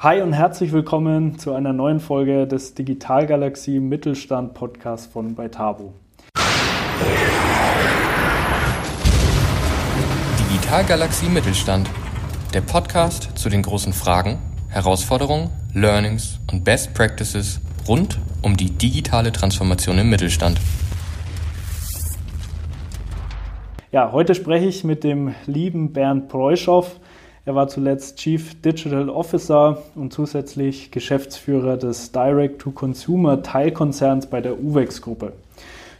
Hi und herzlich willkommen zu einer neuen Folge des Digitalgalaxie Mittelstand Podcasts von Beitabo. Digitalgalaxie Mittelstand, der Podcast zu den großen Fragen, Herausforderungen, Learnings und Best Practices rund um die digitale Transformation im Mittelstand. Ja, heute spreche ich mit dem lieben Bernd Preuschow. Er war zuletzt Chief Digital Officer und zusätzlich Geschäftsführer des Direct-to-Consumer Teilkonzerns bei der UVEX Gruppe.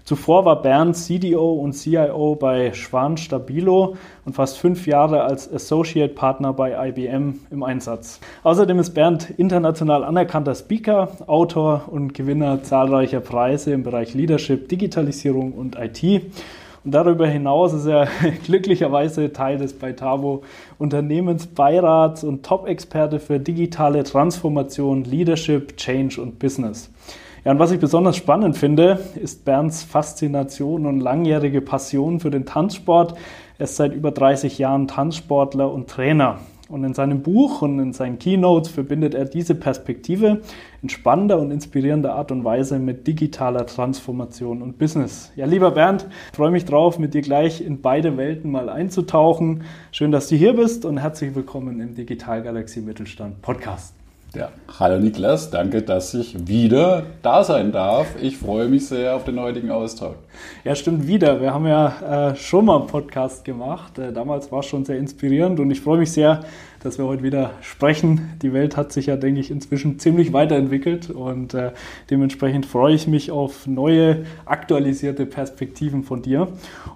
Zuvor war Bernd CDO und CIO bei Schwan Stabilo und fast fünf Jahre als Associate Partner bei IBM im Einsatz. Außerdem ist Bernd international anerkannter Speaker, Autor und Gewinner zahlreicher Preise im Bereich Leadership, Digitalisierung und IT. Darüber hinaus ist er glücklicherweise Teil des Beitavo Unternehmensbeirats und Top-Experte für digitale Transformation, Leadership, Change und Business. Ja, und was ich besonders spannend finde, ist Bernds Faszination und langjährige Passion für den Tanzsport. Er ist seit über 30 Jahren Tanzsportler und Trainer. Und in seinem Buch und in seinen Keynotes verbindet er diese Perspektive in spannender und inspirierender Art und Weise mit digitaler Transformation und Business. Ja, lieber Bernd, freue mich drauf, mit dir gleich in beide Welten mal einzutauchen. Schön, dass du hier bist und herzlich willkommen im Digitalgalaxie Mittelstand Podcast. Ja, hallo Niklas, danke, dass ich wieder da sein darf. Ich freue mich sehr auf den heutigen Austausch. Ja, stimmt wieder. Wir haben ja äh, schon mal einen Podcast gemacht. Äh, damals war es schon sehr inspirierend und ich freue mich sehr, dass wir heute wieder sprechen. Die Welt hat sich ja, denke ich, inzwischen ziemlich weiterentwickelt und äh, dementsprechend freue ich mich auf neue, aktualisierte Perspektiven von dir.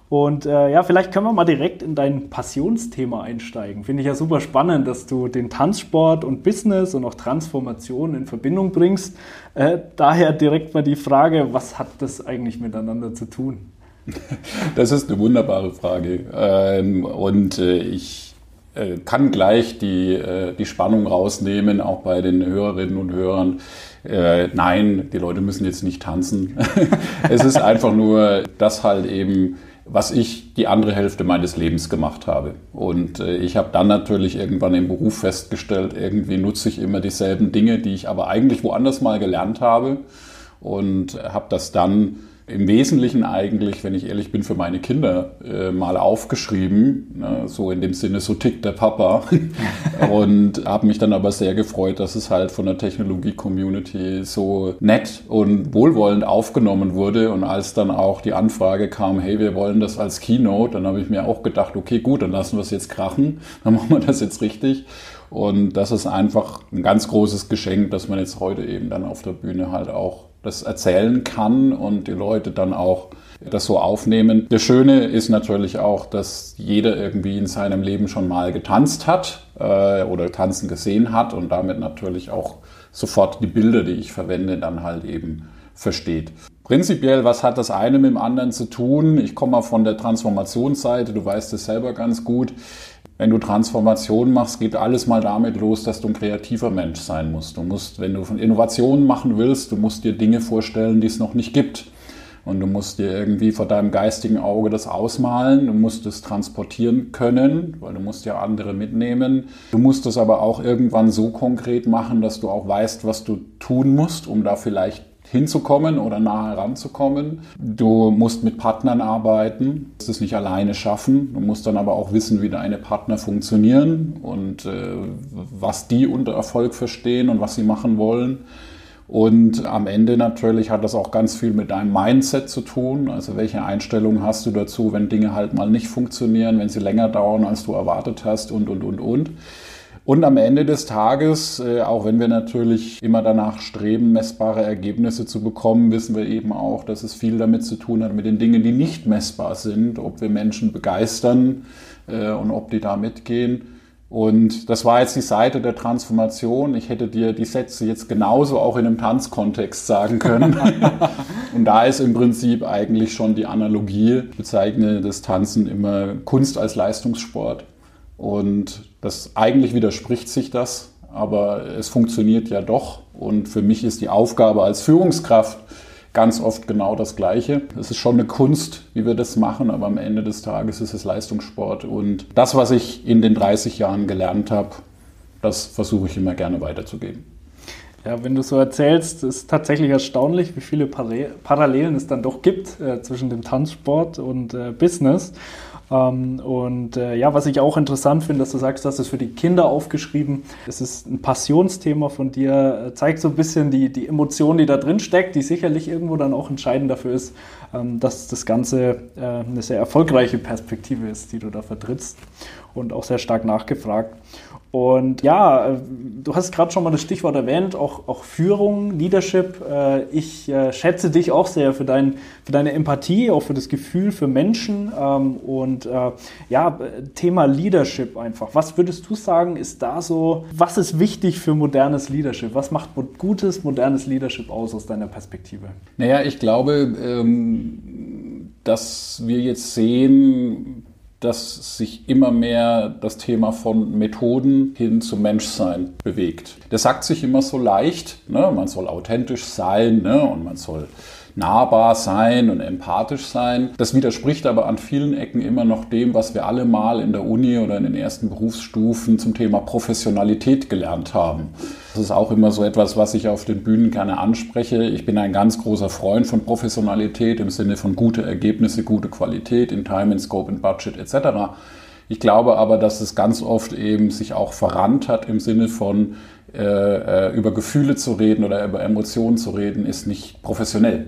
Und äh, ja, vielleicht können wir mal direkt in dein Passionsthema einsteigen. Finde ich ja super spannend, dass du den Tanzsport und Business und auch Transformation in Verbindung bringst. Äh, daher direkt mal die Frage, was hat das eigentlich miteinander zu tun? Das ist eine wunderbare Frage. Ähm, und äh, ich kann gleich die, äh, die Spannung rausnehmen, auch bei den Hörerinnen und Hörern. Äh, nein, die Leute müssen jetzt nicht tanzen. es ist einfach nur das halt eben, was ich die andere Hälfte meines Lebens gemacht habe. Und äh, ich habe dann natürlich irgendwann im Beruf festgestellt, irgendwie nutze ich immer dieselben Dinge, die ich aber eigentlich woanders mal gelernt habe und habe das dann im Wesentlichen eigentlich, wenn ich ehrlich bin, für meine Kinder äh, mal aufgeschrieben. Ne? So in dem Sinne, so tickt der Papa. und habe mich dann aber sehr gefreut, dass es halt von der Technologie-Community so nett und wohlwollend aufgenommen wurde. Und als dann auch die Anfrage kam, hey, wir wollen das als Keynote, dann habe ich mir auch gedacht, okay, gut, dann lassen wir es jetzt krachen, dann machen wir das jetzt richtig. Und das ist einfach ein ganz großes Geschenk, dass man jetzt heute eben dann auf der Bühne halt auch das erzählen kann und die Leute dann auch das so aufnehmen. Das Schöne ist natürlich auch, dass jeder irgendwie in seinem Leben schon mal getanzt hat äh, oder tanzen gesehen hat und damit natürlich auch sofort die Bilder, die ich verwende, dann halt eben versteht. Prinzipiell, was hat das eine mit dem anderen zu tun? Ich komme mal von der Transformationsseite, du weißt es selber ganz gut. Wenn du Transformation machst, geht alles mal damit los, dass du ein kreativer Mensch sein musst. Du musst, wenn du von Innovationen machen willst, du musst dir Dinge vorstellen, die es noch nicht gibt. Und du musst dir irgendwie vor deinem geistigen Auge das ausmalen. Du musst es transportieren können, weil du musst ja andere mitnehmen. Du musst es aber auch irgendwann so konkret machen, dass du auch weißt, was du tun musst, um da vielleicht hinzukommen oder nah heranzukommen. Du musst mit Partnern arbeiten, du musst es nicht alleine schaffen. Du musst dann aber auch wissen, wie deine Partner funktionieren und äh, was die unter Erfolg verstehen und was sie machen wollen. Und am Ende natürlich hat das auch ganz viel mit deinem Mindset zu tun. Also welche Einstellung hast du dazu, wenn Dinge halt mal nicht funktionieren, wenn sie länger dauern, als du erwartet hast und, und, und, und. Und am Ende des Tages, äh, auch wenn wir natürlich immer danach streben, messbare Ergebnisse zu bekommen, wissen wir eben auch, dass es viel damit zu tun hat mit den Dingen, die nicht messbar sind, ob wir Menschen begeistern äh, und ob die da mitgehen. Und das war jetzt die Seite der Transformation. Ich hätte dir die Sätze jetzt genauso auch in einem Tanzkontext sagen können. und da ist im Prinzip eigentlich schon die Analogie, ich bezeichne das Tanzen immer Kunst als Leistungssport. Und das eigentlich widerspricht sich das, aber es funktioniert ja doch. Und für mich ist die Aufgabe als Führungskraft ganz oft genau das Gleiche. Es ist schon eine Kunst, wie wir das machen, aber am Ende des Tages ist es Leistungssport. Und das, was ich in den 30 Jahren gelernt habe, das versuche ich immer gerne weiterzugeben. Ja, wenn du so erzählst, ist tatsächlich erstaunlich, wie viele Parallelen es dann doch gibt äh, zwischen dem Tanzsport und äh, Business. Ähm, und äh, ja, was ich auch interessant finde, dass du sagst, hast es für die Kinder aufgeschrieben. Es ist ein Passionsthema von dir, äh, zeigt so ein bisschen die, die Emotion, die da drin steckt, die sicherlich irgendwo dann auch entscheidend dafür ist, ähm, dass das Ganze äh, eine sehr erfolgreiche Perspektive ist, die du da vertrittst und auch sehr stark nachgefragt. Und ja, äh, du hast gerade schon mal das Stichwort erwähnt, auch, auch Führung, Leadership. Äh, ich äh, schätze dich auch sehr für, dein, für deine Empathie, auch für das Gefühl für Menschen. Ähm, und ja, Thema Leadership einfach. Was würdest du sagen, ist da so, was ist wichtig für modernes Leadership? Was macht gutes, modernes Leadership aus aus deiner Perspektive? Naja, ich glaube, ähm, dass wir jetzt sehen, dass sich immer mehr das Thema von Methoden hin zum Menschsein bewegt. Das sagt sich immer so leicht, ne? man soll authentisch sein ne? und man soll nahbar sein und empathisch sein. Das widerspricht aber an vielen Ecken immer noch dem, was wir alle mal in der Uni oder in den ersten Berufsstufen zum Thema Professionalität gelernt haben. Das ist auch immer so etwas, was ich auf den Bühnen gerne anspreche. Ich bin ein ganz großer Freund von Professionalität im Sinne von gute Ergebnisse, gute Qualität in Time, in Scope, in Budget etc. Ich glaube aber, dass es ganz oft eben sich auch verrannt hat im Sinne von äh, äh über Gefühle zu reden oder über Emotionen zu reden, ist nicht professionell.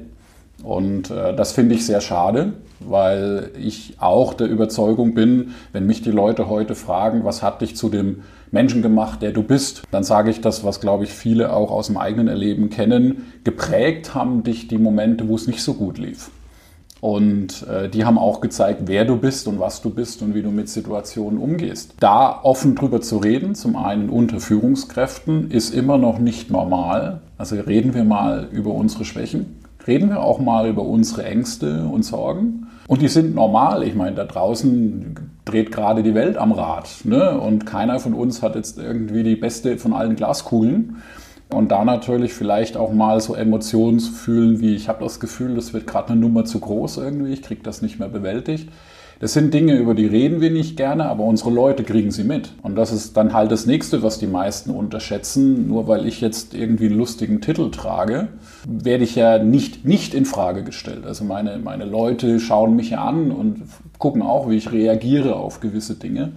Und äh, das finde ich sehr schade, weil ich auch der Überzeugung bin, wenn mich die Leute heute fragen, was hat dich zu dem Menschen gemacht, der du bist, dann sage ich das, was glaube ich viele auch aus dem eigenen Erleben kennen. Geprägt haben dich die Momente, wo es nicht so gut lief. Und äh, die haben auch gezeigt, wer du bist und was du bist und wie du mit Situationen umgehst. Da offen drüber zu reden, zum einen unter Führungskräften, ist immer noch nicht normal. Also reden wir mal über unsere Schwächen reden wir auch mal über unsere Ängste und Sorgen. Und die sind normal. Ich meine, da draußen dreht gerade die Welt am Rad. Ne? Und keiner von uns hat jetzt irgendwie die beste von allen Glaskugeln. Und da natürlich vielleicht auch mal so Emotionen zu fühlen, wie ich habe das Gefühl, das wird gerade eine Nummer zu groß irgendwie, ich kriege das nicht mehr bewältigt. Das sind Dinge, über die reden wir nicht gerne, aber unsere Leute kriegen sie mit. Und das ist dann halt das Nächste, was die meisten unterschätzen. Nur weil ich jetzt irgendwie einen lustigen Titel trage, werde ich ja nicht, nicht in Frage gestellt. Also meine, meine Leute schauen mich ja an und gucken auch, wie ich reagiere auf gewisse Dinge.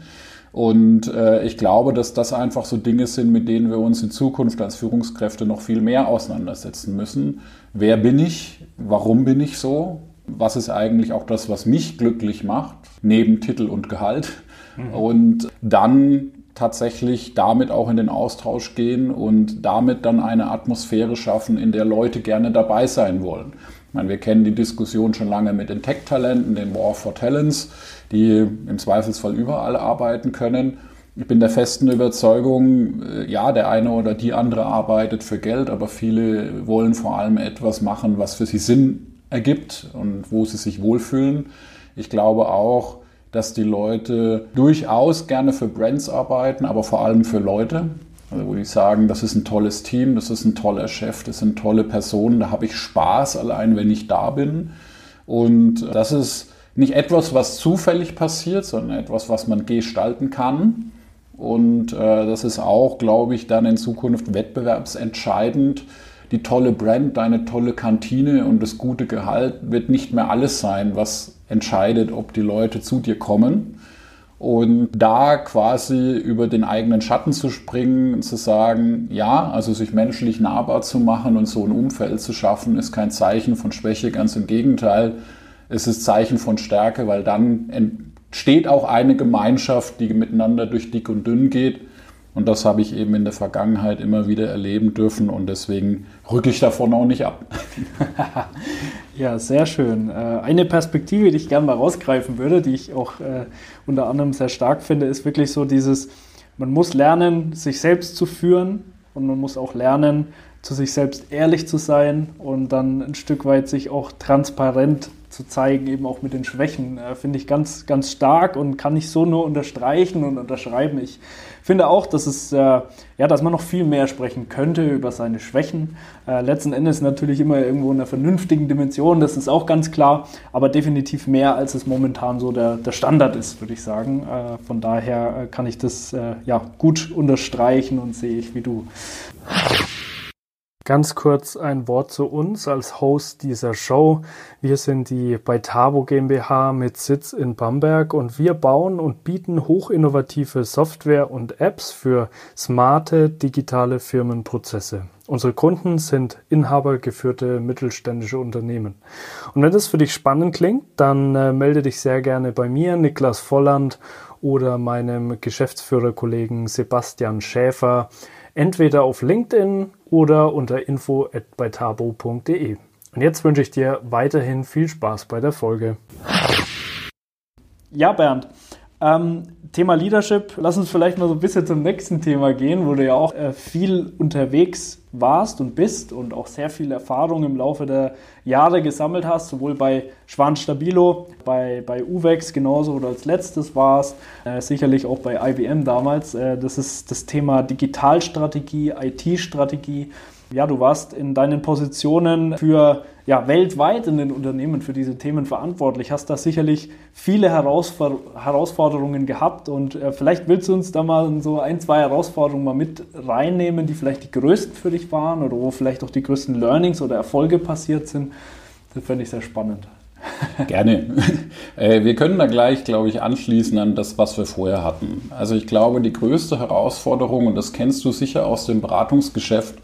Und äh, ich glaube, dass das einfach so Dinge sind, mit denen wir uns in Zukunft als Führungskräfte noch viel mehr auseinandersetzen müssen. Wer bin ich? Warum bin ich so? Was ist eigentlich auch das, was mich glücklich macht, neben Titel und Gehalt. Mhm. Und dann tatsächlich damit auch in den Austausch gehen und damit dann eine Atmosphäre schaffen, in der Leute gerne dabei sein wollen. Ich meine, wir kennen die Diskussion schon lange mit den Tech-Talenten, den War for Talents, die im Zweifelsfall überall arbeiten können. Ich bin der festen Überzeugung, äh, ja, der eine oder die andere arbeitet für Geld, aber viele wollen vor allem etwas machen, was für sie Sinn ergibt und wo sie sich wohlfühlen. Ich glaube auch, dass die Leute durchaus gerne für Brands arbeiten, aber vor allem für Leute. Also wo die sagen, das ist ein tolles Team, das ist ein toller Chef, das sind tolle Personen, da habe ich Spaß allein, wenn ich da bin. Und das ist nicht etwas, was zufällig passiert, sondern etwas, was man gestalten kann. Und äh, das ist auch, glaube ich, dann in Zukunft wettbewerbsentscheidend die tolle Brand, deine tolle Kantine und das gute Gehalt wird nicht mehr alles sein, was entscheidet, ob die Leute zu dir kommen. Und da quasi über den eigenen Schatten zu springen, zu sagen, ja, also sich menschlich nahbar zu machen und so ein Umfeld zu schaffen, ist kein Zeichen von Schwäche, ganz im Gegenteil. Es ist Zeichen von Stärke, weil dann entsteht auch eine Gemeinschaft, die miteinander durch dick und dünn geht und das habe ich eben in der Vergangenheit immer wieder erleben dürfen und deswegen rücke ich davon auch nicht ab. ja, sehr schön. Äh, eine Perspektive, die ich gerne mal rausgreifen würde, die ich auch äh, unter anderem sehr stark finde, ist wirklich so dieses, man muss lernen, sich selbst zu führen und man muss auch lernen, zu sich selbst ehrlich zu sein und dann ein Stück weit sich auch transparent zu zeigen, eben auch mit den Schwächen, äh, finde ich ganz, ganz stark und kann ich so nur unterstreichen und unterschreiben. Ich finde auch, dass es, äh, ja, dass man noch viel mehr sprechen könnte über seine Schwächen. Äh, letzten Endes natürlich immer irgendwo in einer vernünftigen Dimension, das ist auch ganz klar, aber definitiv mehr, als es momentan so der, der Standard ist, würde ich sagen. Äh, von daher äh, kann ich das äh, ja gut unterstreichen und sehe ich wie du. Ganz kurz ein Wort zu uns als Host dieser Show. Wir sind die Beitabo GmbH mit Sitz in Bamberg und wir bauen und bieten hochinnovative Software und Apps für smarte digitale Firmenprozesse. Unsere Kunden sind inhabergeführte mittelständische Unternehmen. Und wenn das für dich spannend klingt, dann äh, melde dich sehr gerne bei mir, Niklas Volland oder meinem Geschäftsführerkollegen Sebastian Schäfer entweder auf LinkedIn oder unter info@beitabo.de. Und jetzt wünsche ich dir weiterhin viel Spaß bei der Folge. Ja, Bernd, ähm, Thema Leadership, lass uns vielleicht mal so ein bisschen zum nächsten Thema gehen, wo du ja auch äh, viel unterwegs warst und bist und auch sehr viel Erfahrung im Laufe der Jahre gesammelt hast, sowohl bei Schwan Stabilo, bei, bei UVEX genauso oder als letztes warst, äh, sicherlich auch bei IBM damals. Äh, das ist das Thema Digitalstrategie, IT-Strategie ja, du warst in deinen Positionen für ja, weltweit in den Unternehmen für diese Themen verantwortlich, hast da sicherlich viele Herausfor Herausforderungen gehabt und äh, vielleicht willst du uns da mal so ein, zwei Herausforderungen mal mit reinnehmen, die vielleicht die größten für dich waren oder wo vielleicht auch die größten Learnings oder Erfolge passiert sind. Das fände ich sehr spannend. Gerne. Äh, wir können da gleich, glaube ich, anschließen an das, was wir vorher hatten. Also ich glaube, die größte Herausforderung, und das kennst du sicher aus dem Beratungsgeschäft,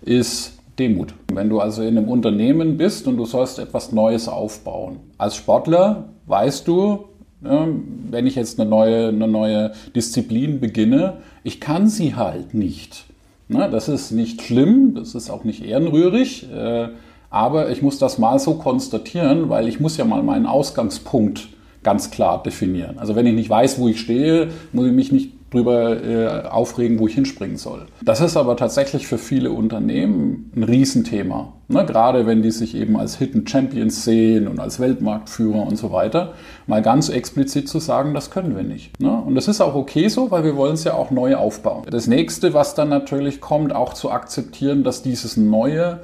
ist Demut. Wenn du also in einem Unternehmen bist und du sollst etwas Neues aufbauen. Als Sportler weißt du, wenn ich jetzt eine neue, eine neue Disziplin beginne, ich kann sie halt nicht. Das ist nicht schlimm, das ist auch nicht ehrenrührig, äh, aber ich muss das mal so konstatieren, weil ich muss ja mal meinen Ausgangspunkt ganz klar definieren. Also wenn ich nicht weiß, wo ich stehe, muss ich mich nicht drüber äh, aufregen, wo ich hinspringen soll. Das ist aber tatsächlich für viele Unternehmen ein Riesenthema. Ne? Gerade wenn die sich eben als Hidden Champions sehen und als Weltmarktführer und so weiter, mal ganz explizit zu sagen, das können wir nicht. Ne? Und das ist auch okay so, weil wir wollen es ja auch neu aufbauen. Das nächste, was dann natürlich kommt, auch zu akzeptieren, dass dieses Neue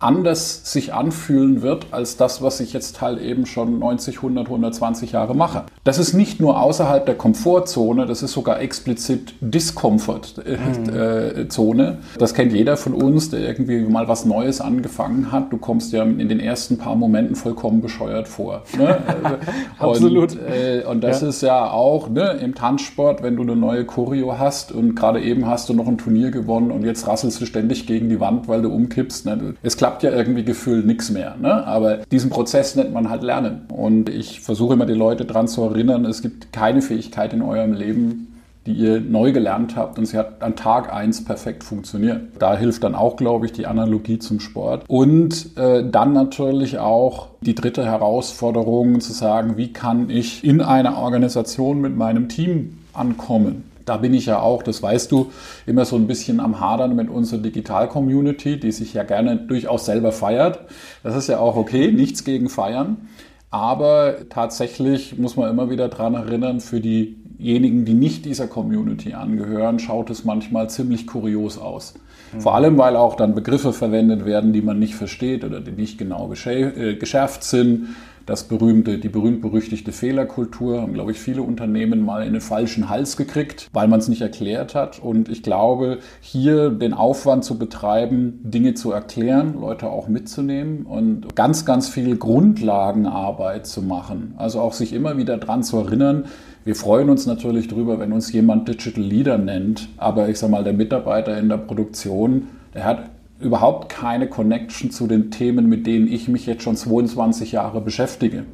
anders sich anfühlen wird als das, was ich jetzt halt eben schon 90, 100, 120 Jahre mache. Das ist nicht nur außerhalb der Komfortzone, das ist sogar explizit Discomfortzone. Mhm. Das kennt jeder von uns, der irgendwie mal was Neues angefangen hat. Du kommst ja in den ersten paar Momenten vollkommen bescheuert vor. Ne? Absolut. Und, äh, und das ja. ist ja auch ne, im Tanzsport, wenn du eine neue Choreo hast und gerade eben hast du noch ein Turnier gewonnen und jetzt rasselst du ständig gegen die Wand, weil du umkippst. Ne? Es klappt klappt ja irgendwie gefühlt nichts mehr. Ne? Aber diesen Prozess nennt man halt Lernen. Und ich versuche immer die Leute daran zu erinnern, es gibt keine Fähigkeit in eurem Leben, die ihr neu gelernt habt und sie hat an Tag 1 perfekt funktioniert. Da hilft dann auch, glaube ich, die Analogie zum Sport. Und äh, dann natürlich auch die dritte Herausforderung zu sagen, wie kann ich in einer Organisation mit meinem Team ankommen? Da bin ich ja auch, das weißt du, immer so ein bisschen am Hadern mit unserer Digital-Community, die sich ja gerne durchaus selber feiert. Das ist ja auch okay, nichts gegen Feiern. Aber tatsächlich muss man immer wieder daran erinnern, für diejenigen, die nicht dieser Community angehören, schaut es manchmal ziemlich kurios aus. Mhm. Vor allem, weil auch dann Begriffe verwendet werden, die man nicht versteht oder die nicht genau äh, geschärft sind das berühmte, die berühmt-berüchtigte Fehlerkultur haben, glaube ich, viele Unternehmen mal in den falschen Hals gekriegt, weil man es nicht erklärt hat. Und ich glaube, hier den Aufwand zu betreiben, Dinge zu erklären, Leute auch mitzunehmen und ganz, ganz viel Grundlagenarbeit zu machen. Also auch sich immer wieder dran zu erinnern, wir freuen uns natürlich darüber, wenn uns jemand Digital Leader nennt, aber ich sage mal, der Mitarbeiter in der Produktion, der hat überhaupt keine Connection zu den Themen, mit denen ich mich jetzt schon 22 Jahre beschäftige.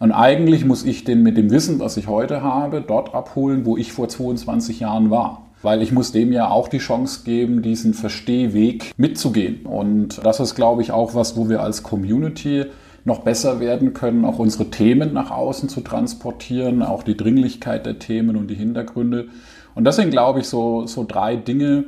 Und eigentlich muss ich den mit dem Wissen, was ich heute habe, dort abholen, wo ich vor 22 Jahren war. Weil ich muss dem ja auch die Chance geben, diesen Verstehweg mitzugehen. Und das ist, glaube ich, auch was, wo wir als Community noch besser werden können, auch unsere Themen nach außen zu transportieren, auch die Dringlichkeit der Themen und die Hintergründe. Und das sind, glaube ich, so, so drei Dinge.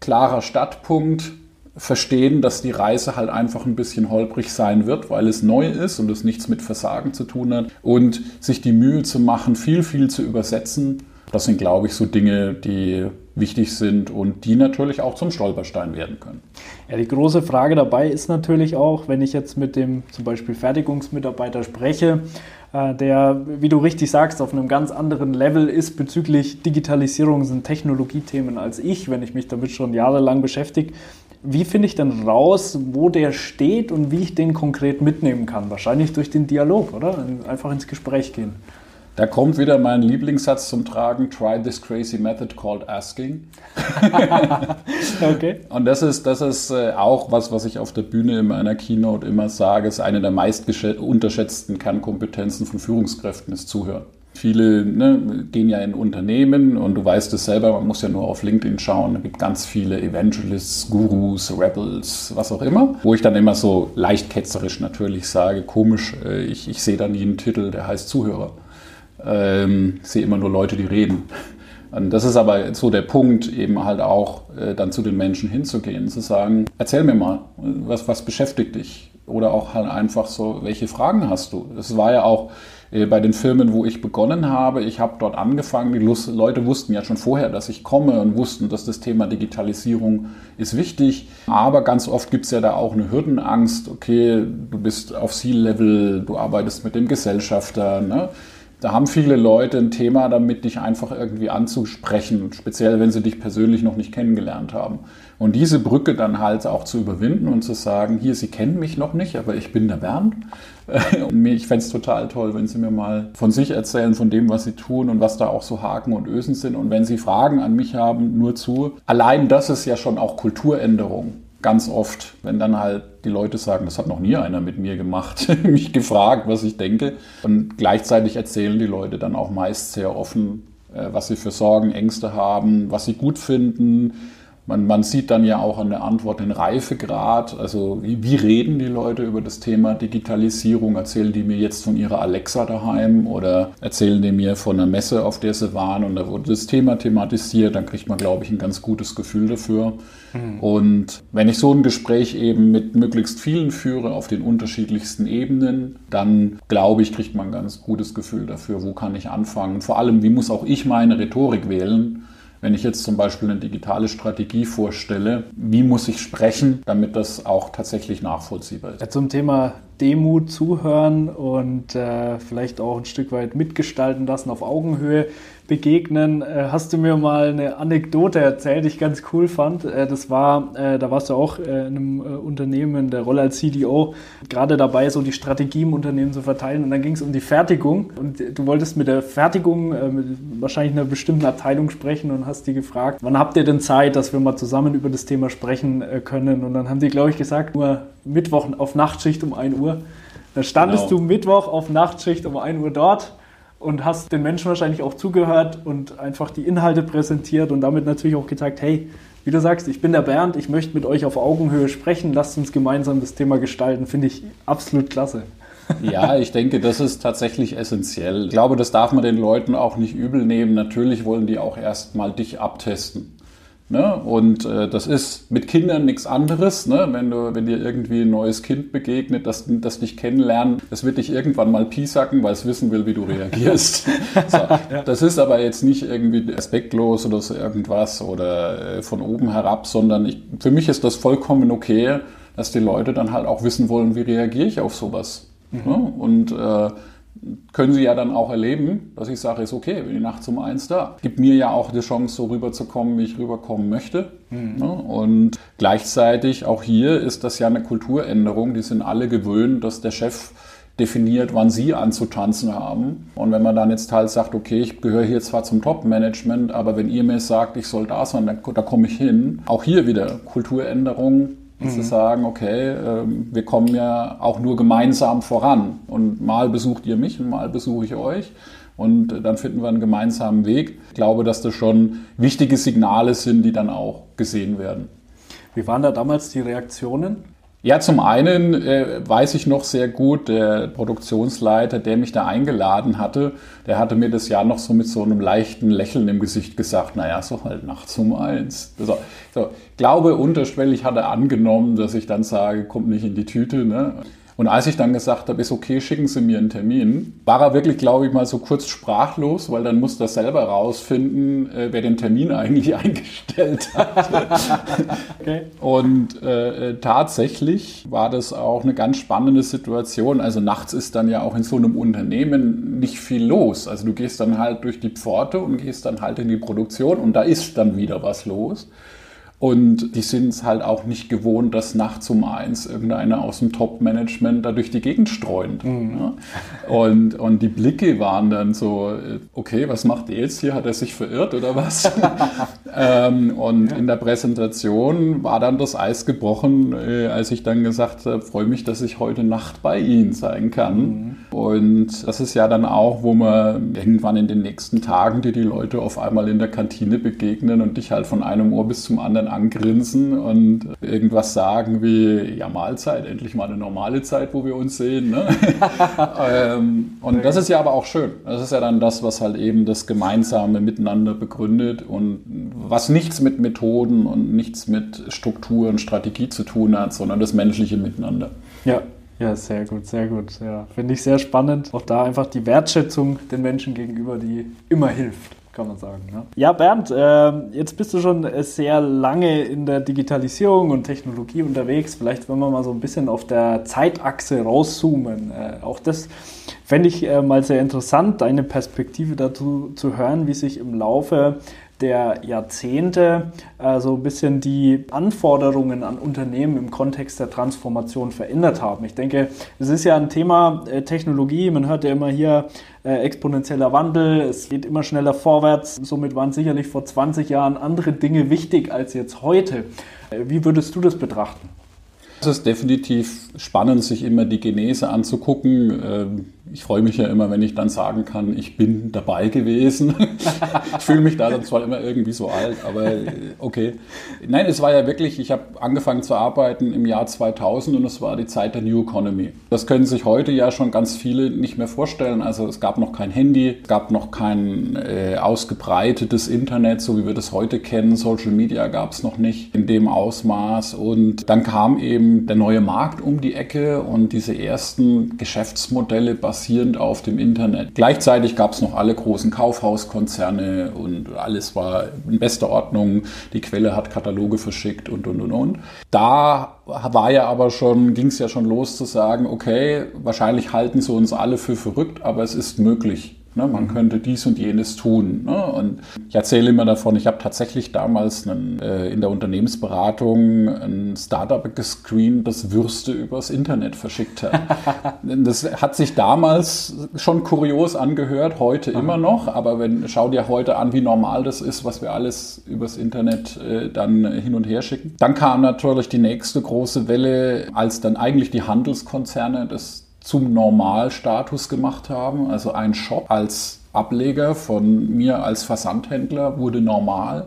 Klarer Startpunkt, verstehen, dass die Reise halt einfach ein bisschen holprig sein wird, weil es neu ist und es nichts mit Versagen zu tun hat. Und sich die Mühe zu machen, viel, viel zu übersetzen, das sind, glaube ich, so Dinge, die wichtig sind und die natürlich auch zum Stolperstein werden können. Ja, die große Frage dabei ist natürlich auch, wenn ich jetzt mit dem zum Beispiel Fertigungsmitarbeiter spreche, äh, der, wie du richtig sagst, auf einem ganz anderen Level ist bezüglich Digitalisierung sind Technologiethemen als ich, wenn ich mich damit schon jahrelang beschäftige. Wie finde ich denn raus, wo der steht und wie ich den konkret mitnehmen kann? Wahrscheinlich durch den Dialog, oder? Einfach ins Gespräch gehen. Da kommt wieder mein Lieblingssatz zum Tragen: Try this crazy method called asking. okay. Und das ist, das ist äh, auch was, was ich auf der Bühne in meiner Keynote immer sage, ist eine der meist unterschätzten Kernkompetenzen von Führungskräften, ist Zuhören. Viele ne, gehen ja in Unternehmen und du weißt es selber, man muss ja nur auf LinkedIn schauen. Es gibt ganz viele Evangelists, Gurus, Rebels, was auch immer. Wo ich dann immer so leicht ketzerisch natürlich sage, komisch, äh, ich, ich sehe da nie einen Titel, der heißt Zuhörer ähm, sehe immer nur Leute, die reden. Und das ist aber so der Punkt, eben halt auch äh, dann zu den Menschen hinzugehen, zu sagen, erzähl mir mal, was, was beschäftigt dich? Oder auch halt einfach so, welche Fragen hast du? Das war ja auch bei den Firmen, wo ich begonnen habe. Ich habe dort angefangen, die Leute wussten ja schon vorher, dass ich komme und wussten, dass das Thema Digitalisierung ist wichtig. Aber ganz oft gibt es ja da auch eine Hürdenangst. Okay, du bist auf Ziellevel, du arbeitest mit dem Gesellschafter. Ne? Da haben viele Leute ein Thema damit, dich einfach irgendwie anzusprechen, speziell wenn sie dich persönlich noch nicht kennengelernt haben. Und diese Brücke dann halt auch zu überwinden und zu sagen, hier, Sie kennen mich noch nicht, aber ich bin der Bernd. Und ich fände es total toll, wenn Sie mir mal von sich erzählen, von dem, was Sie tun und was da auch so Haken und Ösen sind. Und wenn Sie Fragen an mich haben, nur zu. Allein das ist ja schon auch Kulturänderung ganz oft, wenn dann halt die Leute sagen, das hat noch nie einer mit mir gemacht, mich gefragt, was ich denke. Und gleichzeitig erzählen die Leute dann auch meist sehr offen, äh, was sie für Sorgen, Ängste haben, was sie gut finden, man, man sieht dann ja auch an der Antwort den Reifegrad. Also wie, wie reden die Leute über das Thema Digitalisierung? Erzählen die mir jetzt von ihrer Alexa daheim oder erzählen die mir von einer Messe, auf der sie waren und da wurde das Thema thematisiert? Dann kriegt man, glaube ich, ein ganz gutes Gefühl dafür. Mhm. Und wenn ich so ein Gespräch eben mit möglichst vielen führe auf den unterschiedlichsten Ebenen, dann glaube ich, kriegt man ein ganz gutes Gefühl dafür, wo kann ich anfangen. Vor allem, wie muss auch ich meine Rhetorik wählen? Wenn ich jetzt zum Beispiel eine digitale Strategie vorstelle, wie muss ich sprechen, damit das auch tatsächlich nachvollziehbar ist? Ja, zum Thema Demut zuhören und äh, vielleicht auch ein Stück weit mitgestalten lassen auf Augenhöhe begegnen. Äh, hast du mir mal eine Anekdote erzählt, die ich ganz cool fand. Äh, das war, äh, da warst du auch in einem Unternehmen in der Rolle als CDO gerade dabei, so die Strategie im Unternehmen zu verteilen. Und dann ging es um die Fertigung. Und du wolltest mit der Fertigung mit wahrscheinlich einer bestimmten Abteilung sprechen und hast die gefragt, wann habt ihr denn Zeit, dass wir mal zusammen über das Thema sprechen können? Und dann haben die, glaube ich, gesagt, nur Mittwoch auf Nachtschicht um 1 Uhr. Da standest genau. du Mittwoch auf Nachtschicht um 1 Uhr dort und hast den Menschen wahrscheinlich auch zugehört und einfach die Inhalte präsentiert und damit natürlich auch gezeigt, hey, wie du sagst, ich bin der Bernd, ich möchte mit euch auf Augenhöhe sprechen, lasst uns gemeinsam das Thema gestalten, finde ich absolut klasse. Ja, ich denke, das ist tatsächlich essentiell. Ich glaube, das darf man den Leuten auch nicht übel nehmen. Natürlich wollen die auch erst mal dich abtesten. Ne? Und äh, das ist mit Kindern nichts anderes. Ne? Wenn, du, wenn dir irgendwie ein neues Kind begegnet, das, das dich kennenlernen, das wird dich irgendwann mal piesacken, weil es wissen will, wie du reagierst. so. Das ist aber jetzt nicht irgendwie respektlos oder so irgendwas oder äh, von oben herab, sondern ich, für mich ist das vollkommen okay, dass die Leute dann halt auch wissen wollen, wie reagiere ich auf sowas. Mhm. Ne? Und äh, können sie ja dann auch erleben, dass ich sage, ist okay, bin ich nachts um eins da. Gibt mir ja auch die Chance, so rüberzukommen, wie ich rüberkommen möchte. Mhm. Und gleichzeitig auch hier ist das ja eine Kulturänderung. Die sind alle gewöhnt, dass der Chef definiert, wann sie anzutanzen haben. Und wenn man dann jetzt halt sagt, okay, ich gehöre hier zwar zum Top-Management, aber wenn ihr mir sagt, ich soll da sein, da, da komme ich hin. Auch hier wieder Kulturänderung Mhm. Zu sagen, okay, ähm, wir kommen ja auch nur gemeinsam voran. Und mal besucht ihr mich und mal besuche ich euch. Und dann finden wir einen gemeinsamen Weg. Ich glaube, dass das schon wichtige Signale sind, die dann auch gesehen werden. Wie waren da damals die Reaktionen? Ja, zum einen äh, weiß ich noch sehr gut, der Produktionsleiter, der mich da eingeladen hatte, der hatte mir das Jahr noch so mit so einem leichten Lächeln im Gesicht gesagt, naja, so halt nachts um eins. Also, so, glaube, unterschwellig hat er angenommen, dass ich dann sage, kommt nicht in die Tüte. Ne? Und als ich dann gesagt habe, ist okay, schicken Sie mir einen Termin, war er wirklich, glaube ich, mal so kurz sprachlos, weil dann musste er selber rausfinden, äh, wer den Termin eigentlich eingestellt hat. okay. Und äh, tatsächlich war das auch eine ganz spannende Situation. Also nachts ist dann ja auch in so einem Unternehmen nicht viel los. Also du gehst dann halt durch die Pforte und gehst dann halt in die Produktion und da ist dann wieder was los. Und die sind es halt auch nicht gewohnt, dass nachts um eins irgendeiner aus dem Top-Management da durch die Gegend streunt. Mhm. Ja. Und, und die Blicke waren dann so, okay, was macht der jetzt hier? Hat er sich verirrt oder was? ähm, und ja. in der Präsentation war dann das Eis gebrochen, äh, als ich dann gesagt habe, freue mich, dass ich heute Nacht bei Ihnen sein kann. Mhm. Und das ist ja dann auch, wo man irgendwann in den nächsten Tagen dir die Leute auf einmal in der Kantine begegnen und dich halt von einem Ohr bis zum anderen dann angrinsen und irgendwas sagen wie, ja Mahlzeit, endlich mal eine normale Zeit, wo wir uns sehen. Ne? ähm, und das ist ja aber auch schön. Das ist ja dann das, was halt eben das gemeinsame Miteinander begründet und was nichts mit Methoden und nichts mit Struktur und Strategie zu tun hat, sondern das menschliche Miteinander. Ja, ja, sehr gut, sehr gut. Ja, finde ich sehr spannend. Auch da einfach die Wertschätzung den Menschen gegenüber, die immer hilft kann man sagen. Ne? Ja, Bernd, äh, jetzt bist du schon sehr lange in der Digitalisierung und Technologie unterwegs. Vielleicht, wenn wir mal so ein bisschen auf der Zeitachse rauszoomen. Äh, auch das fände ich äh, mal sehr interessant, deine Perspektive dazu zu hören, wie sich im Laufe der Jahrzehnte äh, so ein bisschen die Anforderungen an Unternehmen im Kontext der Transformation verändert haben. Ich denke, es ist ja ein Thema äh, Technologie. Man hört ja immer hier äh, exponentieller Wandel, es geht immer schneller vorwärts. Somit waren sicherlich vor 20 Jahren andere Dinge wichtig als jetzt heute. Äh, wie würdest du das betrachten? Es ist definitiv spannend, sich immer die Genese anzugucken. Ich freue mich ja immer, wenn ich dann sagen kann, ich bin dabei gewesen. ich fühle mich da dann zwar immer irgendwie so alt, aber äh, okay. Nein, es war ja wirklich, ich habe angefangen zu arbeiten im Jahr 2000 und es war die Zeit der New Economy. Das können sich heute ja schon ganz viele nicht mehr vorstellen. Also es gab noch kein Handy, es gab noch kein äh, ausgebreitetes Internet, so wie wir das heute kennen. Social Media gab es noch nicht in dem Ausmaß. Und dann kam eben der neue Markt um die Ecke und diese ersten Geschäftsmodelle basierten basierend auf dem Internet. Gleichzeitig gab es noch alle großen Kaufhauskonzerne und alles war in bester Ordnung. Die Quelle hat Kataloge verschickt und, und, und, und. Da war ja aber schon, ging es ja schon los zu sagen, okay, wahrscheinlich halten sie uns alle für verrückt, aber es ist möglich. Ne, man könnte dies und jenes tun. Ne? Und ich erzähle immer davon, ich habe tatsächlich damals einen, äh, in der Unternehmensberatung ein Startup gescreent, das Würste übers Internet verschickt hat. das hat sich damals schon kurios angehört, heute Aha. immer noch, aber wenn, schau dir heute an, wie normal das ist, was wir alles übers Internet äh, dann hin und her schicken. Dann kam natürlich die nächste große Welle, als dann eigentlich die Handelskonzerne das zum Normalstatus gemacht haben. Also ein Shop als Ableger von mir als Versandhändler wurde normal.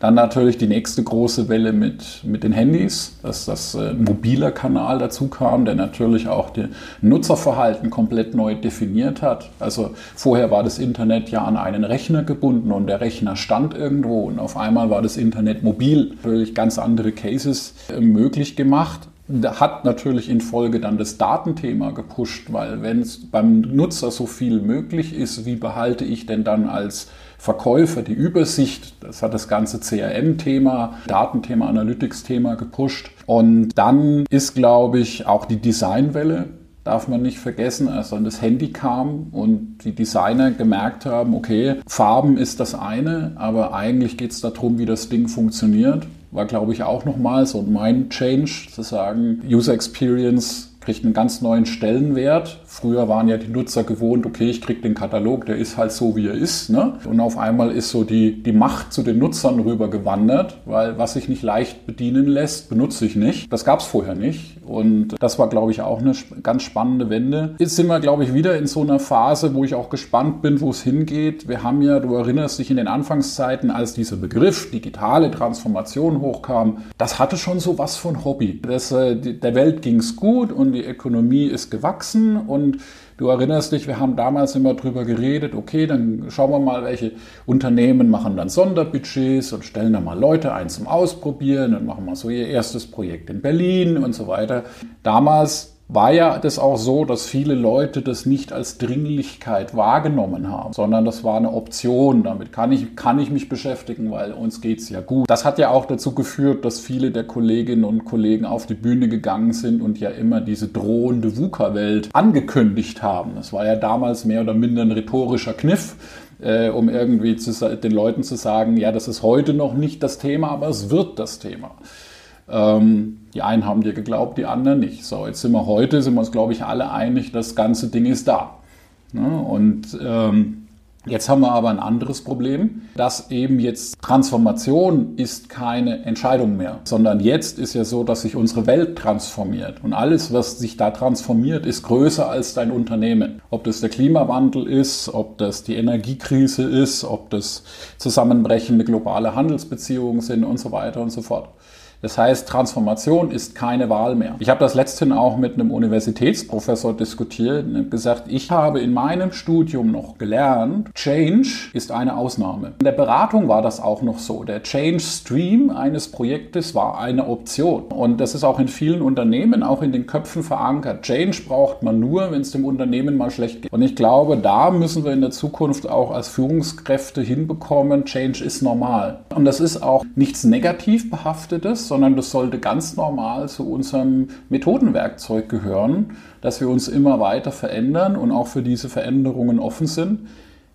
Dann natürlich die nächste große Welle mit, mit den Handys, dass das äh, ein mobiler Kanal dazu kam, der natürlich auch das Nutzerverhalten komplett neu definiert hat. Also vorher war das Internet ja an einen Rechner gebunden und der Rechner stand irgendwo und auf einmal war das Internet mobil. Natürlich ganz andere Cases äh, möglich gemacht hat natürlich in Folge dann das Datenthema gepusht, weil wenn es beim Nutzer so viel möglich ist, wie behalte ich denn dann als Verkäufer die Übersicht? Das hat das ganze CRM-Thema, Datenthema, Analytics-Thema gepusht. Und dann ist, glaube ich, auch die Designwelle darf man nicht vergessen, als dann das Handy kam und die Designer gemerkt haben, okay, Farben ist das eine, aber eigentlich geht es darum, wie das Ding funktioniert war, glaube ich, auch nochmal so mein Change, zu sagen, User Experience kriegt einen ganz neuen Stellenwert. Früher waren ja die Nutzer gewohnt, okay, ich kriege den Katalog, der ist halt so, wie er ist. Ne? Und auf einmal ist so die, die Macht zu den Nutzern rüber gewandert, weil was sich nicht leicht bedienen lässt, benutze ich nicht. Das gab es vorher nicht. Und das war, glaube ich, auch eine ganz spannende Wende. Jetzt sind wir, glaube ich, wieder in so einer Phase, wo ich auch gespannt bin, wo es hingeht. Wir haben ja, du erinnerst dich in den Anfangszeiten, als dieser Begriff digitale Transformation hochkam, das hatte schon so was von Hobby. Das, äh, der Welt ging es gut und die Ökonomie ist gewachsen und Du erinnerst dich, wir haben damals immer drüber geredet, okay, dann schauen wir mal, welche Unternehmen machen dann Sonderbudgets und stellen da mal Leute ein zum Ausprobieren und machen mal so ihr erstes Projekt in Berlin und so weiter. Damals war ja das auch so, dass viele Leute das nicht als Dringlichkeit wahrgenommen haben, sondern das war eine Option. Damit kann ich, kann ich mich beschäftigen, weil uns geht's ja gut. Das hat ja auch dazu geführt, dass viele der Kolleginnen und Kollegen auf die Bühne gegangen sind und ja immer diese drohende VUCA-Welt angekündigt haben. Das war ja damals mehr oder minder ein rhetorischer Kniff. Äh, um irgendwie zu, den Leuten zu sagen, ja, das ist heute noch nicht das Thema, aber es wird das Thema. Ähm, die einen haben dir geglaubt, die anderen nicht. So, jetzt sind wir heute, sind wir uns, glaube ich, alle einig, das ganze Ding ist da. Ne? Und ähm, Jetzt haben wir aber ein anderes Problem, dass eben jetzt Transformation ist keine Entscheidung mehr, sondern jetzt ist ja so, dass sich unsere Welt transformiert und alles, was sich da transformiert, ist größer als dein Unternehmen. Ob das der Klimawandel ist, ob das die Energiekrise ist, ob das zusammenbrechende globale Handelsbeziehungen sind und so weiter und so fort. Das heißt, Transformation ist keine Wahl mehr. Ich habe das letztens auch mit einem Universitätsprofessor diskutiert und gesagt, ich habe in meinem Studium noch gelernt, Change ist eine Ausnahme. In der Beratung war das auch noch so. Der Change Stream eines Projektes war eine Option. Und das ist auch in vielen Unternehmen, auch in den Köpfen verankert. Change braucht man nur, wenn es dem Unternehmen mal schlecht geht. Und ich glaube, da müssen wir in der Zukunft auch als Führungskräfte hinbekommen, Change ist normal. Und das ist auch nichts negativ behaftetes, sondern das sollte ganz normal zu unserem Methodenwerkzeug gehören, dass wir uns immer weiter verändern und auch für diese Veränderungen offen sind.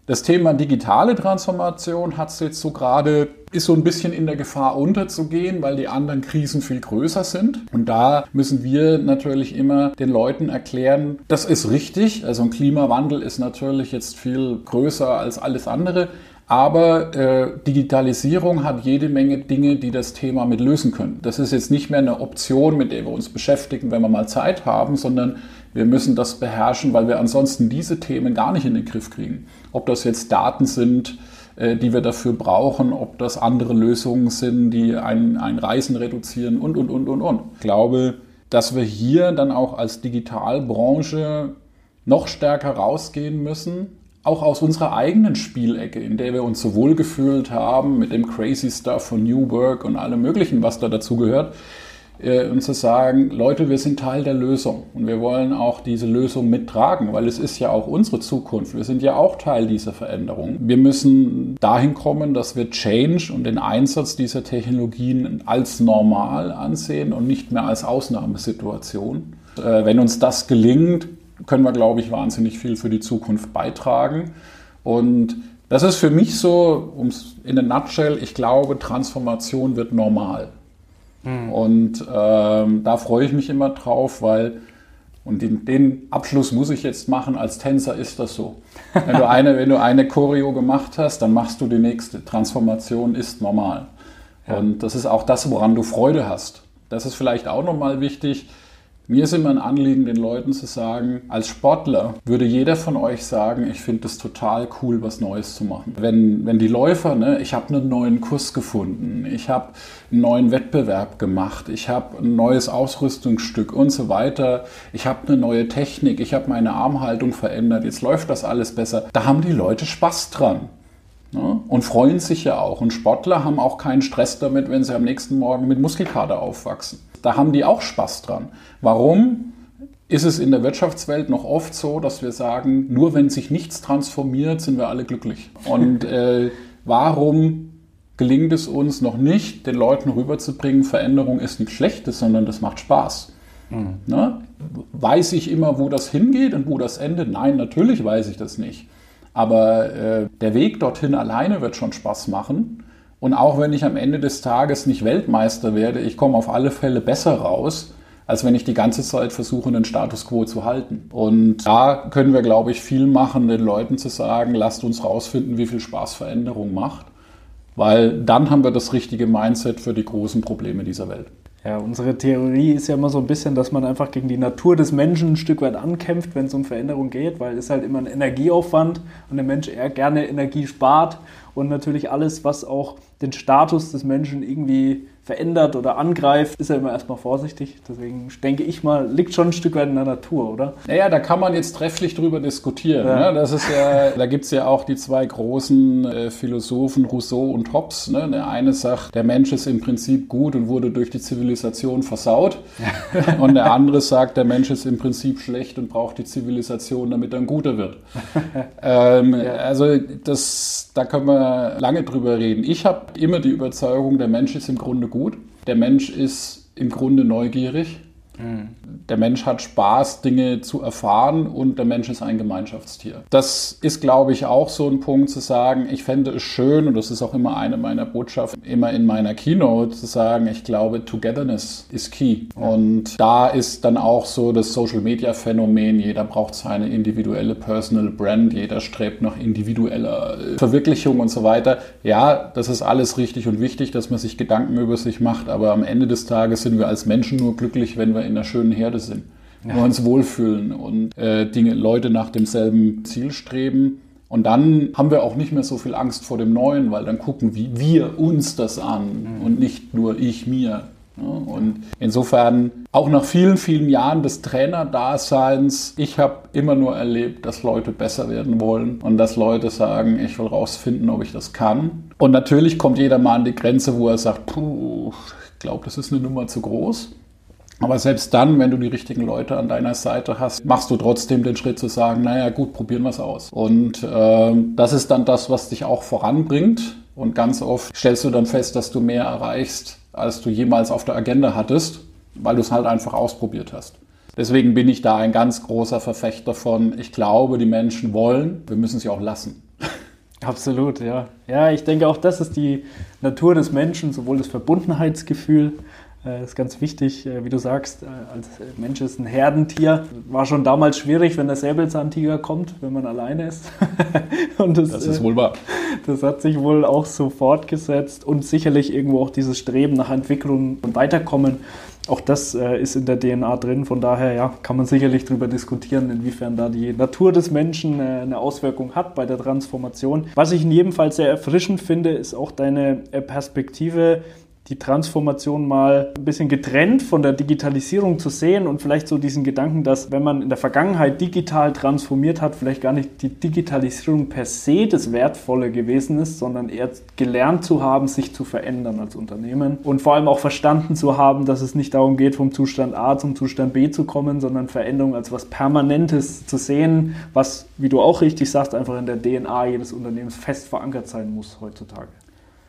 Das Thema digitale Transformation hat es jetzt so gerade, ist so ein bisschen in der Gefahr unterzugehen, weil die anderen Krisen viel größer sind. Und da müssen wir natürlich immer den Leuten erklären, das ist richtig. Also ein Klimawandel ist natürlich jetzt viel größer als alles andere. Aber äh, Digitalisierung hat jede Menge Dinge, die das Thema mit lösen können. Das ist jetzt nicht mehr eine Option, mit der wir uns beschäftigen, wenn wir mal Zeit haben, sondern wir müssen das beherrschen, weil wir ansonsten diese Themen gar nicht in den Griff kriegen. Ob das jetzt Daten sind, äh, die wir dafür brauchen, ob das andere Lösungen sind, die ein, ein Reisen reduzieren und, und, und, und, und. Ich glaube, dass wir hier dann auch als Digitalbranche noch stärker rausgehen müssen auch aus unserer eigenen Spielecke, in der wir uns so wohl gefühlt haben mit dem Crazy Stuff von New Work und allem Möglichen, was da dazu gehört, äh, und zu sagen, Leute, wir sind Teil der Lösung und wir wollen auch diese Lösung mittragen, weil es ist ja auch unsere Zukunft. Wir sind ja auch Teil dieser Veränderung. Wir müssen dahin kommen, dass wir Change und den Einsatz dieser Technologien als normal ansehen und nicht mehr als Ausnahmesituation. Äh, wenn uns das gelingt, können wir, glaube ich, wahnsinnig viel für die Zukunft beitragen. Und das ist für mich so, um es in a nutshell, ich glaube, Transformation wird normal. Mhm. Und ähm, da freue ich mich immer drauf, weil, und den, den, Abschluss muss ich jetzt machen, als Tänzer ist das so. Wenn du eine, wenn du eine Choreo gemacht hast, dann machst du die nächste. Transformation ist normal. Ja. Und das ist auch das, woran du Freude hast. Das ist vielleicht auch nochmal wichtig mir ist immer ein Anliegen, den Leuten zu sagen, als Sportler würde jeder von euch sagen, ich finde es total cool, was Neues zu machen. Wenn, wenn die Läufer, ne, ich habe einen neuen Kurs gefunden, ich habe einen neuen Wettbewerb gemacht, ich habe ein neues Ausrüstungsstück und so weiter, ich habe eine neue Technik, ich habe meine Armhaltung verändert, jetzt läuft das alles besser. Da haben die Leute Spaß dran. Ne? Und freuen sich ja auch. Und Sportler haben auch keinen Stress damit, wenn sie am nächsten Morgen mit Muskelkater aufwachsen. Da haben die auch Spaß dran. Warum? Ist es in der Wirtschaftswelt noch oft so, dass wir sagen, nur wenn sich nichts transformiert, sind wir alle glücklich. Und äh, warum gelingt es uns noch nicht, den Leuten rüberzubringen, Veränderung ist nichts Schlechtes, sondern das macht Spaß. Mhm. Ne? Weiß ich immer, wo das hingeht und wo das endet? Nein, natürlich weiß ich das nicht. Aber äh, der Weg dorthin alleine wird schon Spaß machen. Und auch wenn ich am Ende des Tages nicht Weltmeister werde, ich komme auf alle Fälle besser raus, als wenn ich die ganze Zeit versuche, einen Status quo zu halten. Und da können wir, glaube ich, viel machen, den Leuten zu sagen, lasst uns rausfinden, wie viel Spaß Veränderung macht. Weil dann haben wir das richtige Mindset für die großen Probleme dieser Welt. Ja, unsere Theorie ist ja immer so ein bisschen, dass man einfach gegen die Natur des Menschen ein Stück weit ankämpft, wenn es um Veränderung geht, weil es halt immer ein Energieaufwand und der Mensch eher gerne Energie spart und natürlich alles, was auch den Status des Menschen irgendwie verändert oder angreift, ist er immer erstmal vorsichtig. Deswegen denke ich mal, liegt schon ein Stück weit in der Natur, oder? Naja, da kann man jetzt trefflich drüber diskutieren. Ja. Ne? Das ist ja, da gibt es ja auch die zwei großen äh, Philosophen, Rousseau und Hobbes. Ne? Der eine sagt, der Mensch ist im Prinzip gut und wurde durch die Zivilisation versaut. und der andere sagt, der Mensch ist im Prinzip schlecht und braucht die Zivilisation, damit er ein guter wird. ähm, ja. Also das, da können wir lange drüber reden. Ich habe immer die Überzeugung, der Mensch ist im Grunde gut. Der Mensch ist im Grunde neugierig. Der Mensch hat Spaß, Dinge zu erfahren und der Mensch ist ein Gemeinschaftstier. Das ist, glaube ich, auch so ein Punkt zu sagen, ich fände es schön, und das ist auch immer eine meiner Botschaften, immer in meiner Keynote zu sagen, ich glaube, Togetherness ist key. Ja. Und da ist dann auch so das Social-Media-Phänomen, jeder braucht seine individuelle Personal Brand, jeder strebt nach individueller äh, Verwirklichung und so weiter. Ja, das ist alles richtig und wichtig, dass man sich Gedanken über sich macht, aber am Ende des Tages sind wir als Menschen nur glücklich, wenn wir in einer schönen Herde sind, ja. wir uns wohlfühlen und äh, Dinge, Leute nach demselben Ziel streben. Und dann haben wir auch nicht mehr so viel Angst vor dem Neuen, weil dann gucken wie wir uns das an mhm. und nicht nur ich mir. Und insofern, auch nach vielen, vielen Jahren des Trainerdaseins, ich habe immer nur erlebt, dass Leute besser werden wollen und dass Leute sagen, ich will rausfinden, ob ich das kann. Und natürlich kommt jeder mal an die Grenze, wo er sagt, puh, ich glaube, das ist eine Nummer zu groß. Aber selbst dann, wenn du die richtigen Leute an deiner Seite hast, machst du trotzdem den Schritt zu sagen, naja gut, probieren wir es aus. Und äh, das ist dann das, was dich auch voranbringt. Und ganz oft stellst du dann fest, dass du mehr erreichst, als du jemals auf der Agenda hattest, weil du es halt einfach ausprobiert hast. Deswegen bin ich da ein ganz großer Verfechter von, ich glaube, die Menschen wollen, wir müssen sie auch lassen. Absolut, ja. Ja, ich denke auch, das ist die Natur des Menschen, sowohl das Verbundenheitsgefühl äh, ist ganz wichtig, äh, wie du sagst, äh, als Mensch ist ein Herdentier. War schon damals schwierig, wenn der Säbelzahntiger kommt, wenn man alleine ist. und das, das ist wohl wahr. Das hat sich wohl auch so fortgesetzt und sicherlich irgendwo auch dieses Streben nach Entwicklung und Weiterkommen. Auch das ist in der DNA drin. Von daher ja, kann man sicherlich darüber diskutieren, inwiefern da die Natur des Menschen eine Auswirkung hat bei der Transformation. Was ich in jedem Fall sehr erfrischend finde, ist auch deine Perspektive die Transformation mal ein bisschen getrennt von der Digitalisierung zu sehen und vielleicht so diesen Gedanken, dass wenn man in der Vergangenheit digital transformiert hat, vielleicht gar nicht die Digitalisierung per se das Wertvolle gewesen ist, sondern eher gelernt zu haben, sich zu verändern als Unternehmen und vor allem auch verstanden zu haben, dass es nicht darum geht, vom Zustand A zum Zustand B zu kommen, sondern Veränderung als was Permanentes zu sehen, was, wie du auch richtig sagst, einfach in der DNA jedes Unternehmens fest verankert sein muss heutzutage.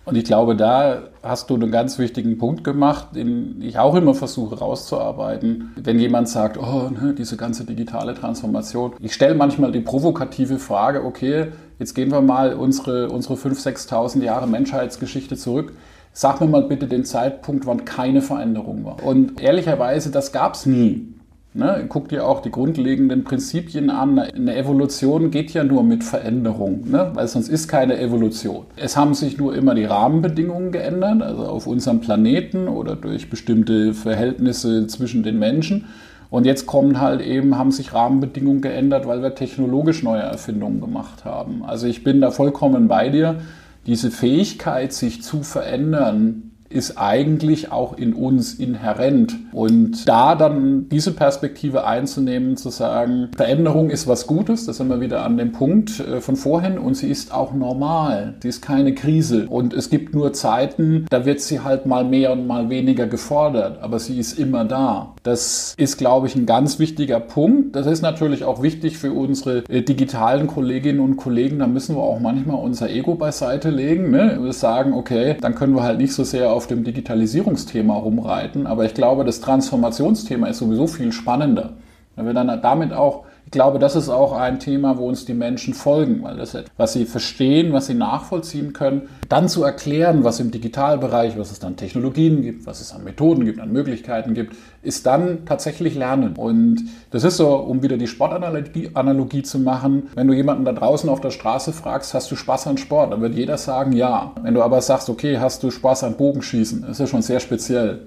Und ich glaube, da hast du einen ganz wichtigen Punkt gemacht, den ich auch immer versuche rauszuarbeiten. Wenn jemand sagt, oh, ne, diese ganze digitale Transformation. Ich stelle manchmal die provokative Frage, okay, jetzt gehen wir mal unsere, unsere 5.000, 6.000 Jahre Menschheitsgeschichte zurück. Sag mir mal bitte den Zeitpunkt, wann keine Veränderung war. Und ehrlicherweise, das gab es nie. Ne, guck dir auch die grundlegenden Prinzipien an. Eine Evolution geht ja nur mit Veränderung, ne? weil sonst ist keine Evolution. Es haben sich nur immer die Rahmenbedingungen geändert, also auf unserem Planeten oder durch bestimmte Verhältnisse zwischen den Menschen. Und jetzt kommen halt eben, haben sich Rahmenbedingungen geändert, weil wir technologisch neue Erfindungen gemacht haben. Also ich bin da vollkommen bei dir. Diese Fähigkeit, sich zu verändern, ist eigentlich auch in uns inhärent. Und da dann diese Perspektive einzunehmen, zu sagen, Veränderung ist was Gutes, da sind wir wieder an dem Punkt äh, von vorhin, und sie ist auch normal. Sie ist keine Krise. Und es gibt nur Zeiten, da wird sie halt mal mehr und mal weniger gefordert, aber sie ist immer da. Das ist, glaube ich, ein ganz wichtiger Punkt. Das ist natürlich auch wichtig für unsere äh, digitalen Kolleginnen und Kollegen. Da müssen wir auch manchmal unser Ego beiseite legen. Ne? Wir sagen, okay, dann können wir halt nicht so sehr auf auf dem Digitalisierungsthema rumreiten, aber ich glaube, das Transformationsthema ist sowieso viel spannender. Wenn wir dann damit auch glaube, das ist auch ein Thema, wo uns die Menschen folgen, weil das, was sie verstehen, was sie nachvollziehen können, dann zu erklären, was im Digitalbereich, was es dann Technologien gibt, was es an Methoden gibt, an Möglichkeiten gibt, ist dann tatsächlich Lernen. Und das ist so, um wieder die Sportanalogie Analogie zu machen, wenn du jemanden da draußen auf der Straße fragst, hast du Spaß an Sport, dann wird jeder sagen, ja. Wenn du aber sagst, okay, hast du Spaß an Bogenschießen, ist ja schon sehr speziell.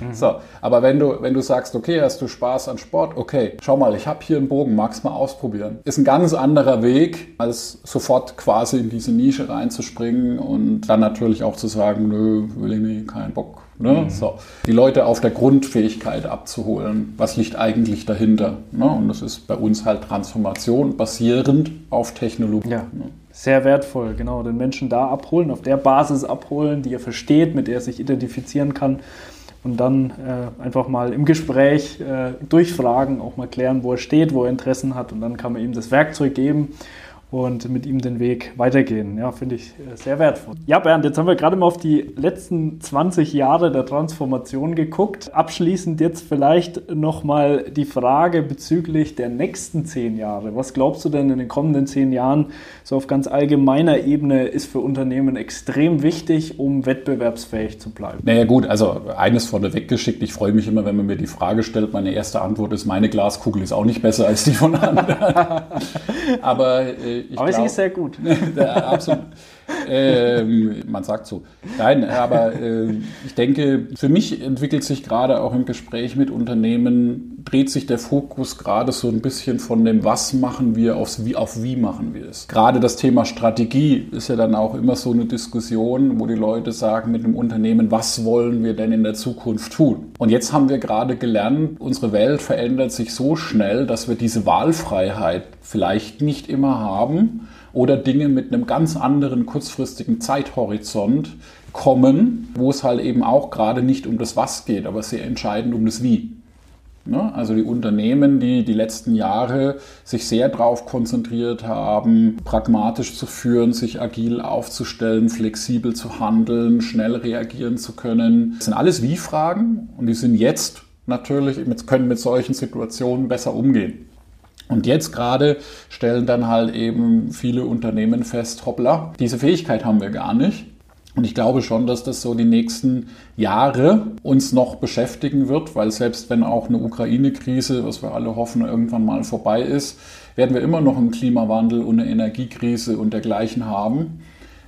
Mhm. So, aber wenn du, wenn du sagst, okay, hast du Spaß an Sport, okay, schau mal, ich habe hier einen Bogen, magst mal ausprobieren. Ist ein ganz anderer Weg, als sofort quasi in diese Nische reinzuspringen und dann natürlich auch zu sagen, nö, will ich nicht, keinen Bock Ne? Mhm. So. Die Leute auf der Grundfähigkeit abzuholen. Was liegt eigentlich dahinter? Ne? Und das ist bei uns halt Transformation basierend auf Technologie. Ja. Ne? Sehr wertvoll, genau. Den Menschen da abholen, auf der Basis abholen, die er versteht, mit der er sich identifizieren kann. Und dann äh, einfach mal im Gespräch äh, durchfragen, auch mal klären, wo er steht, wo er Interessen hat. Und dann kann man ihm das Werkzeug geben und mit ihm den Weg weitergehen. Ja, finde ich äh, sehr wertvoll. Ja, Bernd, jetzt haben wir gerade mal auf die letzten 20 Jahre der Transformation geguckt. Abschließend jetzt vielleicht nochmal die Frage bezüglich der nächsten zehn Jahre. Was glaubst du denn in den kommenden zehn Jahren, so auf ganz allgemeiner Ebene, ist für Unternehmen extrem wichtig, um wettbewerbsfähig zu bleiben? Naja gut, also eines vorneweg geschickt. Ich freue mich immer, wenn man mir die Frage stellt. Meine erste Antwort ist, meine Glaskugel ist auch nicht besser als die von anderen. Aber äh, ich aber glaub, sie ist sehr gut. absolut. Ähm, man sagt so. Nein, aber äh, ich denke, für mich entwickelt sich gerade auch im Gespräch mit Unternehmen, dreht sich der Fokus gerade so ein bisschen von dem, was machen wir aufs wie, auf wie machen wir es. Gerade das Thema Strategie ist ja dann auch immer so eine Diskussion, wo die Leute sagen mit dem Unternehmen, was wollen wir denn in der Zukunft tun? Und jetzt haben wir gerade gelernt, unsere Welt verändert sich so schnell, dass wir diese Wahlfreiheit vielleicht nicht immer haben oder Dinge mit einem ganz anderen kurzfristigen Zeithorizont kommen, wo es halt eben auch gerade nicht um das Was geht, aber sehr entscheidend um das Wie. Ne? Also die Unternehmen, die die letzten Jahre sich sehr darauf konzentriert haben, pragmatisch zu führen, sich agil aufzustellen, flexibel zu handeln, schnell reagieren zu können, das sind alles Wie-Fragen und die sind jetzt natürlich, können mit solchen Situationen besser umgehen. Und jetzt gerade stellen dann halt eben viele Unternehmen fest, hoppla, diese Fähigkeit haben wir gar nicht. Und ich glaube schon, dass das so die nächsten Jahre uns noch beschäftigen wird, weil selbst wenn auch eine Ukraine-Krise, was wir alle hoffen, irgendwann mal vorbei ist, werden wir immer noch einen Klimawandel und eine Energiekrise und dergleichen haben.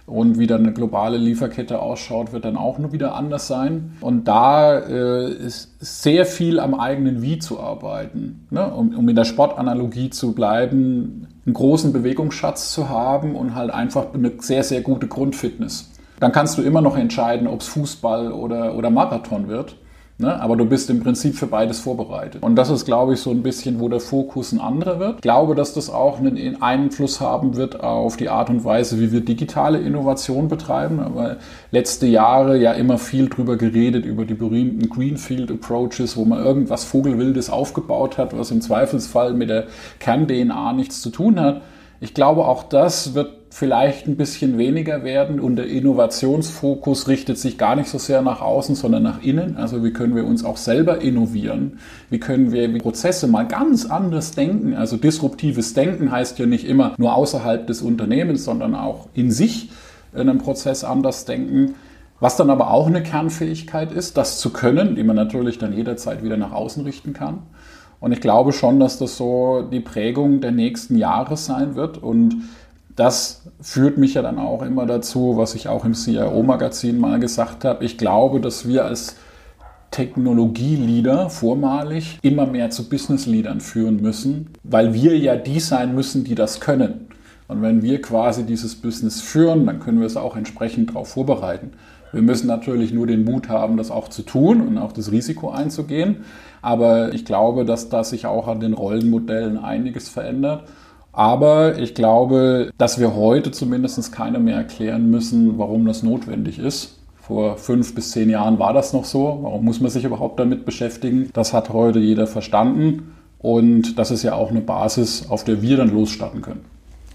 Und wie dann eine globale Lieferkette ausschaut, wird dann auch nur wieder anders sein. Und da äh, ist sehr viel am eigenen Wie zu arbeiten. Ne? Um, um in der Sportanalogie zu bleiben, einen großen Bewegungsschatz zu haben und halt einfach eine sehr, sehr gute Grundfitness. Dann kannst du immer noch entscheiden, ob es Fußball oder, oder Marathon wird. Ne? Aber du bist im Prinzip für beides vorbereitet. Und das ist, glaube ich, so ein bisschen, wo der Fokus ein anderer wird. Ich glaube, dass das auch einen Einfluss haben wird auf die Art und Weise, wie wir digitale Innovation betreiben. Aber letzte Jahre ja immer viel drüber geredet, über die berühmten Greenfield Approaches, wo man irgendwas Vogelwildes aufgebaut hat, was im Zweifelsfall mit der Kern-DNA nichts zu tun hat. Ich glaube, auch das wird vielleicht ein bisschen weniger werden und der Innovationsfokus richtet sich gar nicht so sehr nach außen, sondern nach innen. Also wie können wir uns auch selber innovieren? Wie können wir Prozesse mal ganz anders denken? Also disruptives Denken heißt ja nicht immer nur außerhalb des Unternehmens, sondern auch in sich einen Prozess anders denken. Was dann aber auch eine Kernfähigkeit ist, das zu können, die man natürlich dann jederzeit wieder nach außen richten kann. Und ich glaube schon, dass das so die Prägung der nächsten Jahre sein wird und das führt mich ja dann auch immer dazu, was ich auch im CIO-Magazin mal gesagt habe. Ich glaube, dass wir als Technologieleader vormalig immer mehr zu Business-Leadern führen müssen, weil wir ja die sein müssen, die das können. Und wenn wir quasi dieses Business führen, dann können wir es auch entsprechend darauf vorbereiten. Wir müssen natürlich nur den Mut haben, das auch zu tun und auch das Risiko einzugehen. Aber ich glaube, dass da sich auch an den Rollenmodellen einiges verändert. Aber ich glaube, dass wir heute zumindest keiner mehr erklären müssen, warum das notwendig ist. Vor fünf bis zehn Jahren war das noch so. Warum muss man sich überhaupt damit beschäftigen? Das hat heute jeder verstanden. Und das ist ja auch eine Basis, auf der wir dann losstarten können.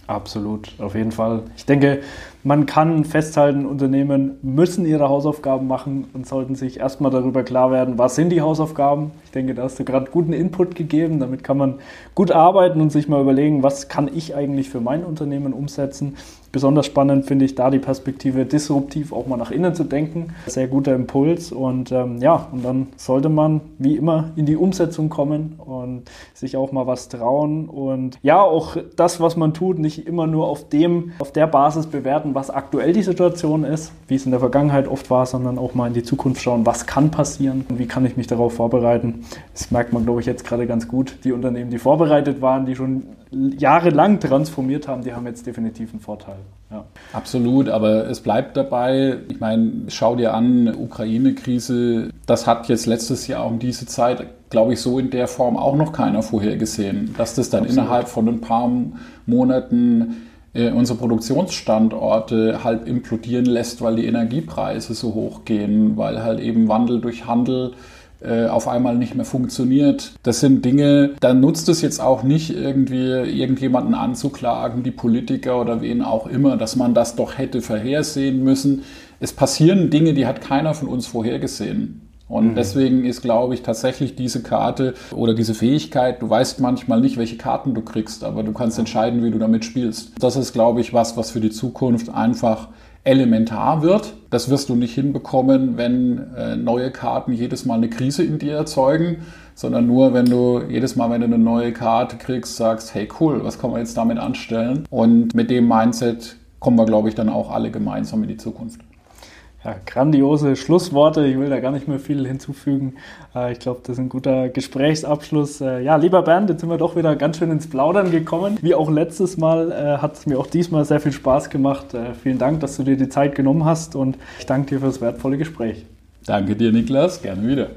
Absolut, auf jeden Fall. Ich denke, man kann festhalten, Unternehmen müssen ihre Hausaufgaben machen und sollten sich erstmal darüber klar werden, was sind die Hausaufgaben. Ich denke, da hast du gerade guten Input gegeben. Damit kann man gut arbeiten und sich mal überlegen, was kann ich eigentlich für mein Unternehmen umsetzen. Besonders spannend finde ich da die Perspektive, disruptiv auch mal nach innen zu denken. Sehr guter Impuls und ähm, ja, und dann sollte man wie immer in die Umsetzung kommen und sich auch mal was trauen und ja, auch das, was man tut, nicht immer nur auf dem, auf der Basis bewerten, was aktuell die Situation ist, wie es in der Vergangenheit oft war, sondern auch mal in die Zukunft schauen, was kann passieren und wie kann ich mich darauf vorbereiten. Das merkt man, glaube ich, jetzt gerade ganz gut. Die Unternehmen, die vorbereitet waren, die schon jahrelang transformiert haben, die haben jetzt definitiv einen Vorteil. Ja. Absolut, aber es bleibt dabei. Ich meine, schau dir an, Ukraine-Krise, das hat jetzt letztes Jahr um diese Zeit, glaube ich, so in der Form auch noch keiner vorhergesehen. Dass das dann Absolut. innerhalb von ein paar Monaten äh, unsere Produktionsstandorte halb implodieren lässt, weil die Energiepreise so hoch gehen, weil halt eben Wandel durch Handel auf einmal nicht mehr funktioniert. Das sind Dinge, da nutzt es jetzt auch nicht irgendwie irgendjemanden anzuklagen, die Politiker oder wen auch immer, dass man das doch hätte vorhersehen müssen. Es passieren Dinge, die hat keiner von uns vorhergesehen. Und mhm. deswegen ist, glaube ich, tatsächlich diese Karte oder diese Fähigkeit, du weißt manchmal nicht, welche Karten du kriegst, aber du kannst entscheiden, wie du damit spielst. Das ist, glaube ich, was, was für die Zukunft einfach elementar wird. Das wirst du nicht hinbekommen, wenn äh, neue Karten jedes Mal eine Krise in dir erzeugen, sondern nur, wenn du jedes Mal, wenn du eine neue Karte kriegst, sagst, hey cool, was kann man jetzt damit anstellen? Und mit dem Mindset kommen wir, glaube ich, dann auch alle gemeinsam in die Zukunft. Ja, grandiose Schlussworte. Ich will da gar nicht mehr viel hinzufügen. Äh, ich glaube, das ist ein guter Gesprächsabschluss. Äh, ja, lieber Bernd, jetzt sind wir doch wieder ganz schön ins Plaudern gekommen. Wie auch letztes Mal äh, hat es mir auch diesmal sehr viel Spaß gemacht. Vielen Dank, dass du dir die Zeit genommen hast und ich danke dir für das wertvolle Gespräch. Danke dir, Niklas. Gerne wieder.